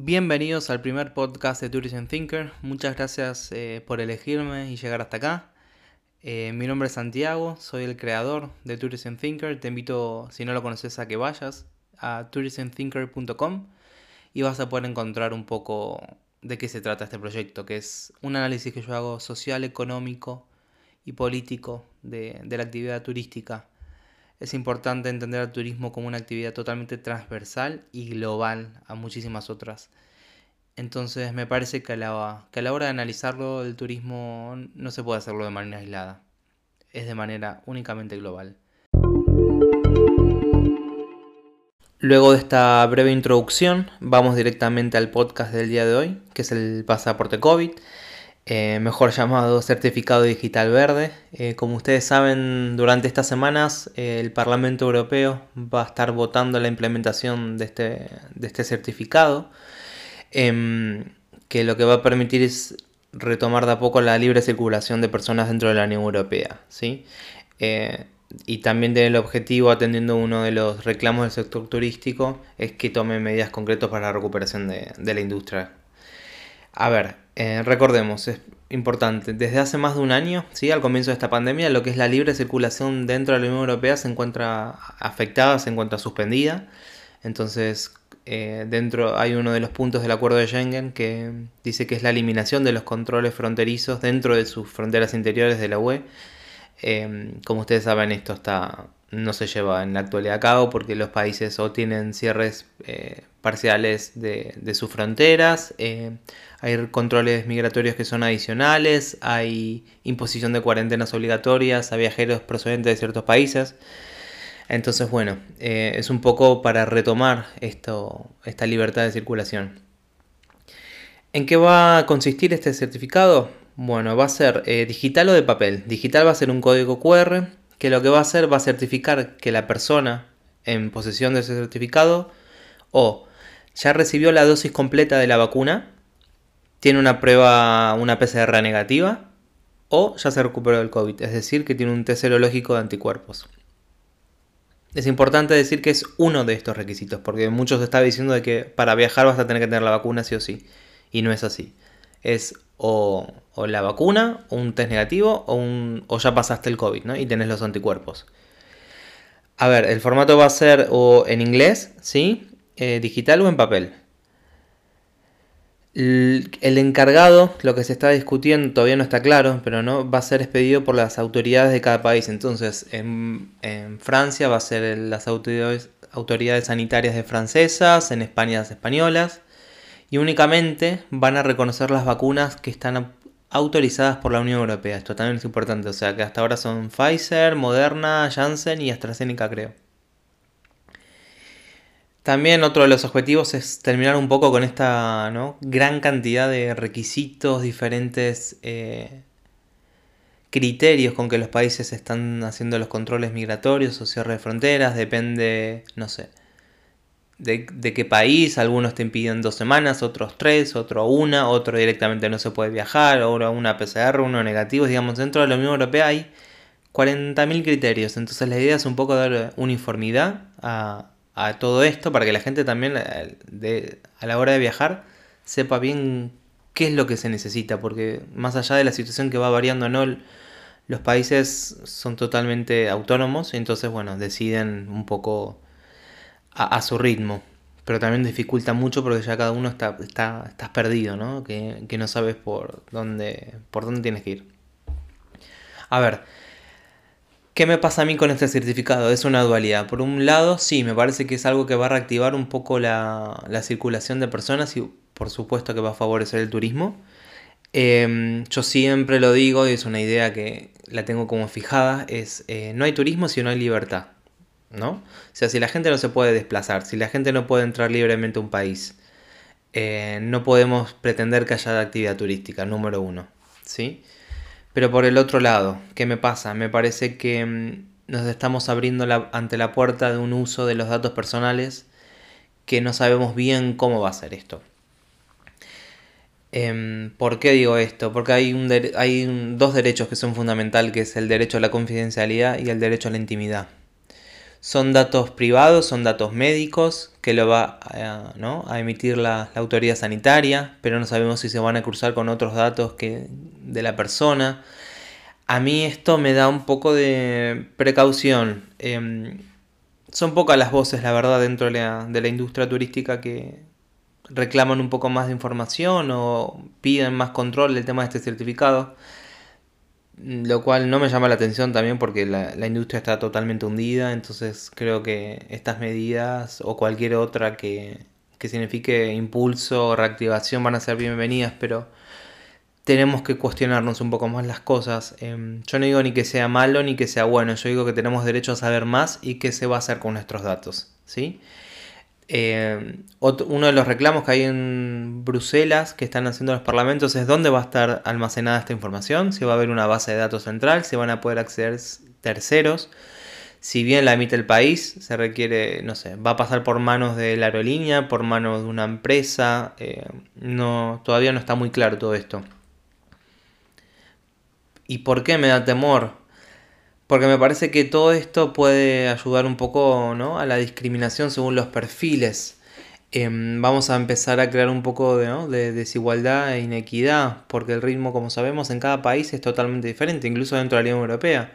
Bienvenidos al primer podcast de Tourism Thinker. Muchas gracias eh, por elegirme y llegar hasta acá. Eh, mi nombre es Santiago, soy el creador de Tourism Thinker. Te invito, si no lo conoces, a que vayas a tourismthinker.com y vas a poder encontrar un poco de qué se trata este proyecto, que es un análisis que yo hago social, económico y político de, de la actividad turística. Es importante entender al turismo como una actividad totalmente transversal y global a muchísimas otras. Entonces me parece que a, la, que a la hora de analizarlo, el turismo no se puede hacerlo de manera aislada. Es de manera únicamente global. Luego de esta breve introducción, vamos directamente al podcast del día de hoy, que es el pasaporte COVID. Eh, mejor llamado Certificado Digital Verde. Eh, como ustedes saben, durante estas semanas eh, el Parlamento Europeo va a estar votando la implementación de este, de este certificado, em, que lo que va a permitir es retomar de a poco la libre circulación de personas dentro de la Unión Europea. ¿sí? y también tiene el objetivo, atendiendo uno de los reclamos del sector turístico, es que tome medidas concretas para la recuperación de, de la industria. A ver, eh, recordemos, es importante, desde hace más de un año, ¿sí? al comienzo de esta pandemia, lo que es la libre circulación dentro de la Unión Europea se encuentra afectada, se encuentra suspendida. Entonces, eh, dentro hay uno de los puntos del acuerdo de Schengen que dice que es la eliminación de los controles fronterizos dentro de sus fronteras interiores de la UE. Eh, como ustedes saben, esto está no se lleva en la actualidad a cabo porque los países o tienen cierres eh, parciales de, sus fronteras, eh, hay controles migratorios que son adicionales, hay imposición de cuarentenas obligatorias a viajeros procedentes de ciertos países. Entonces, bueno, eh, es un poco para retomar esto, esta libertad de circulación. ¿En qué va a consistir este certificado? Bueno, va a ser digital o de papel. Digital va a ser un código QR que lo que va a hacer va a certificar que la persona en posesión de ese certificado o ya recibió la dosis completa de la vacuna, tiene una prueba, una PCR negativa o ya se recuperó del COVID, es decir, que tiene un test serológico de anticuerpos. Es importante decir que es uno de estos requisitos, porque muchos están diciendo de que para viajar vas a tener que tener la vacuna sí o sí, y no es así. Es o, la vacuna, un test negativo, o, ya pasaste el COVID, ¿no? Y tenés los anticuerpos. A ver, el formato va a ser o en inglés, ¿sí? Eh, digital o en papel. El, encargado, lo que se está discutiendo todavía no está claro, pero no va a ser expedido por las autoridades de cada país. Entonces, en, Francia va a ser las autoridades, sanitarias francesas, en España las españolas, y únicamente van a reconocer las vacunas que están autorizadas por la Unión Europea. Esto también es importante, o sea que hasta ahora son Pfizer, Moderna, Janssen y AstraZeneca creo. También otro de los objetivos es terminar un poco con esta gran cantidad de requisitos, diferentes eh, criterios con que los países están haciendo los controles migratorios o cierre de fronteras, depende, no sé, de, qué país, algunos te impiden dos semanas, otros tres, otro una, otro directamente no se puede viajar, ahora una PCR, uno negativo, digamos, dentro de la Unión Europea hay 40.000 criterios, entonces la idea es un poco dar uniformidad a, todo esto para que la gente también eh, a la hora de viajar sepa bien qué es lo que se necesita, porque más allá de la situación que va variando, no los países son totalmente autónomos, entonces bueno, deciden un poco a, su ritmo. Pero también dificulta mucho porque ya cada uno está, está estás perdido, ¿no? Que, que, no sabes por dónde, por dónde tienes que ir. A ver, ¿qué me pasa a mí con este certificado? Es una dualidad. Por un lado, sí, me parece que es algo que va a reactivar un poco la, la circulación de personas y por supuesto que va a favorecer el turismo. Em, yo siempre lo digo y es una idea que la tengo como fijada, es eh, no hay turismo si no hay libertad. ¿No? O sea, si la gente no se puede desplazar, si la gente no puede entrar libremente a un país, eh, no podemos pretender que haya actividad turística, número uno, ¿sí? Pero por el otro lado, ¿qué me pasa? Me parece que mm, nos estamos abriendo ante la puerta de un uso de los datos personales que no sabemos bien cómo va a ser esto. Em, ¿Por qué digo esto? Porque hay, un hay dos derechos que son fundamentales, que es el derecho a la confidencialidad y el derecho a la intimidad Son datos privados, son datos médicos que lo va a, a emitir la, autoridad sanitaria, pero no sabemos si se van a cruzar con otros datos que, de la persona. A mí esto me da un poco de precaución. Em, son pocas las voces, la verdad, dentro de la, de la industria turística que reclaman un poco más de información o piden más control del tema de este certificado lo cual no me llama la atención también porque la, industria está totalmente hundida, entonces creo que estas medidas o cualquier otra que, signifique impulso o reactivación van a ser bienvenidas, pero tenemos que cuestionarnos un poco más las cosas. Em, yo no digo ni que sea malo ni que sea bueno, yo digo que tenemos derecho a saber más y qué se va a hacer con nuestros datos, ¿sí? Eh, uno de los reclamos que hay en Bruselas que están haciendo los parlamentos es dónde va a estar almacenada esta información, si va a haber una base de datos central, si van a poder acceder terceros. Si bien la emite el país, se requiere, no sé, va a pasar por manos de la aerolínea, por manos de una empresa. Eh, no, todavía no está muy claro todo esto. ¿Y por qué me da temor? Porque me parece que todo esto puede ayudar un poco ¿no? a la discriminación según los perfiles. Em, vamos a empezar a crear un poco de, desigualdad e inequidad, porque el ritmo, como sabemos, en cada país es totalmente diferente, incluso dentro de la Unión Europea.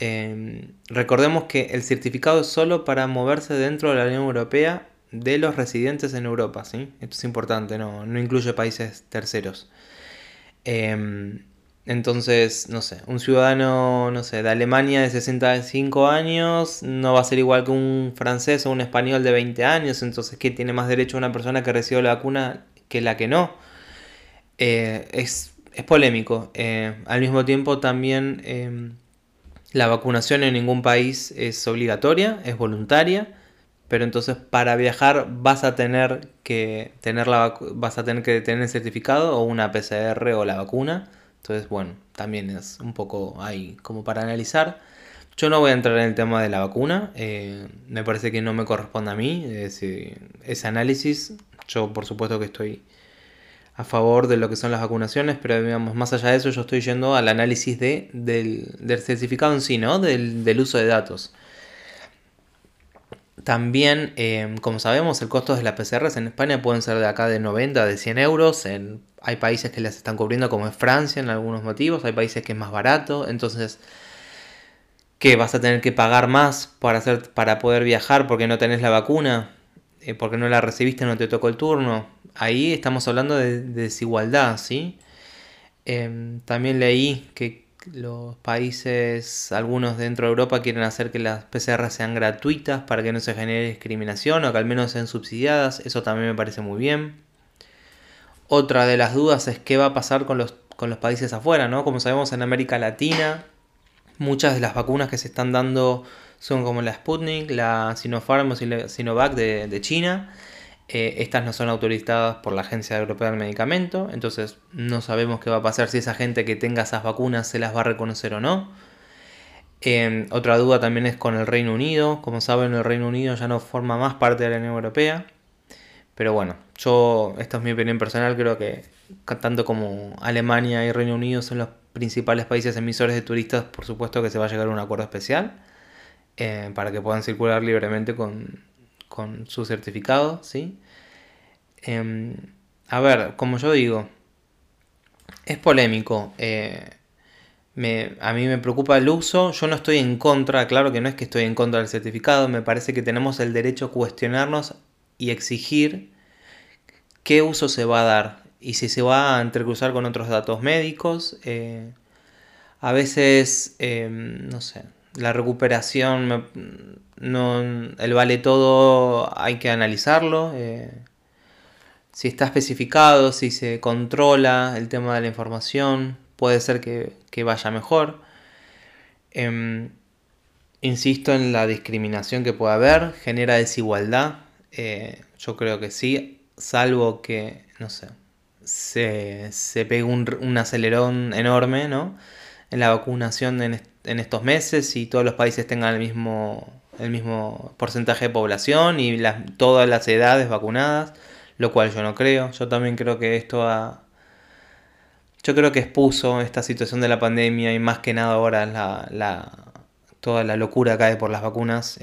Em, recordemos que el certificado es solo para moverse dentro de la Unión Europea de los residentes en Europa, ¿sí? Esto es importante, no, no incluye países terceros. Em, entonces, no sé, un ciudadano, no sé, de Alemania de 65 años no va a ser igual que un francés o un español de 20 años. Entonces, ¿qué tiene más derecho una persona que recibió la vacuna que la que no? Eh, es, polémico. Eh, al mismo tiempo, también em, la vacunación en ningún país es obligatoria, es voluntaria. Pero entonces para viajar vas a tener que tener la vas a tener que tener el certificado o una PCR o la vacuna. Entonces, bueno, también es un poco ahí como para analizar. Yo no voy a entrar en el tema de la vacuna, eh, me parece que no me corresponde a mí ese, análisis. Yo por supuesto que estoy a favor de lo que son las vacunaciones, pero digamos, más allá de eso yo estoy yendo al análisis de, del, certificado en sí, ¿no? Del, del uso de datos. También, em, como sabemos, el costo de las PCRs en España pueden ser de acá de 90, de 100 euros. En, hay países que las están cubriendo, como es Francia, en algunos motivos. Hay países que es más barato. Entonces, ¿qué? ¿Vas a tener que pagar más para, hacer, para poder viajar porque no tenés la vacuna? Eh, porque no la recibiste, no te tocó el turno. Ahí estamos hablando de, desigualdad, ¿sí? Em, también leí que los países, algunos dentro de Europa, quieren hacer que las PCR sean gratuitas para que no se genere discriminación o que al menos sean subsidiadas. Eso también me parece muy bien. Otra de las dudas es qué va a pasar con los, con los países afuera, ¿no? Como sabemos en América Latina, muchas de las vacunas que se están dando son como la Sputnik, la Sinopharm o Sinovac de, de China eh, estas no son autorizadas por la Agencia Europea del Medicamento, entonces no sabemos qué va a pasar si esa gente que tenga esas vacunas se las va a reconocer o no. Em, otra duda también es con el Reino Unido. Como saben, el Reino Unido ya no forma más parte de la Unión Europea. Pero bueno, yo, esta es mi opinión personal, creo que tanto como Alemania y Reino Unido son los principales países emisores de turistas, por supuesto que se va a llegar a un acuerdo especial eh, para que puedan circular libremente con, con su certificado, ¿sí? Em, a ver, como yo digo, es polémico. Eh, a mí me preocupa el uso. Yo no estoy en contra, claro que no es que estoy en contra del certificado. Me parece que tenemos el derecho a cuestionarnos y exigir qué uso se va a dar y si se va a entrecruzar con otros datos médicos. Eh, a veces, em, no sé, la recuperación, no, el vale todo hay que analizarlo. Eh, si está especificado, si se controla el tema de la información, puede ser que, vaya mejor. Em, insisto en la discriminación que puede haber, genera desigualdad. Eh, yo creo que sí, salvo que, no sé, se, se pegue un, acelerón enorme, ¿no? En la vacunación en, en estos meses y todos los países tengan el mismo, el mismo porcentaje de población y las, todas las edades vacunadas, lo cual yo no creo. Yo también creo que esto ha... Yo creo que expuso esta situación de la pandemia y más que nada ahora la, la toda la locura que hay por las vacunas,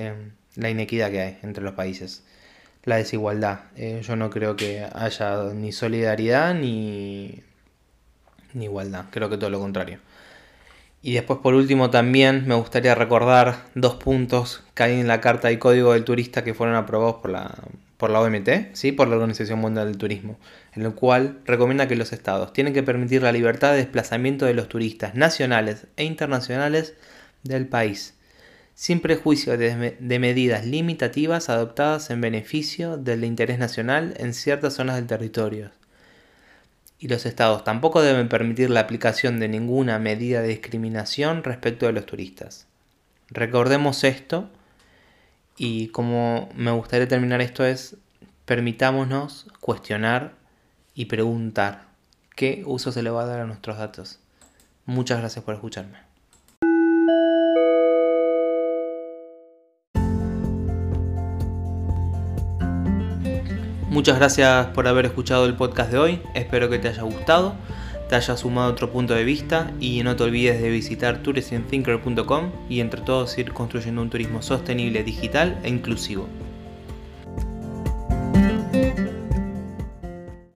la inequidad que hay entre los países, la desigualdad. Eh, yo no creo que haya ni solidaridad ni, ni igualdad, creo que todo lo contrario. Y después por último también me gustaría recordar dos puntos que hay en la Carta y Código del Turista que fueron aprobados por la, por la OMT, ¿sí? por la Organización Mundial del Turismo, en el cual recomienda que los estados tienen que permitir la libertad de desplazamiento de los turistas nacionales e internacionales del país, sin prejuicio de, medidas limitativas adoptadas en beneficio del interés nacional en ciertas zonas del territorio y los estados tampoco deben permitir la aplicación de ninguna medida de discriminación respecto de los turistas. Recordemos esto y como me gustaría terminar esto es, permitámonos cuestionar y preguntar qué uso se le va a dar a nuestros datos. Muchas gracias por escucharme. Muchas gracias por haber escuchado el podcast de hoy, espero que te haya gustado, te haya sumado otro punto de vista y no te olvides de visitar tourismthinker.com y entre todos ir construyendo un turismo sostenible, digital e inclusivo.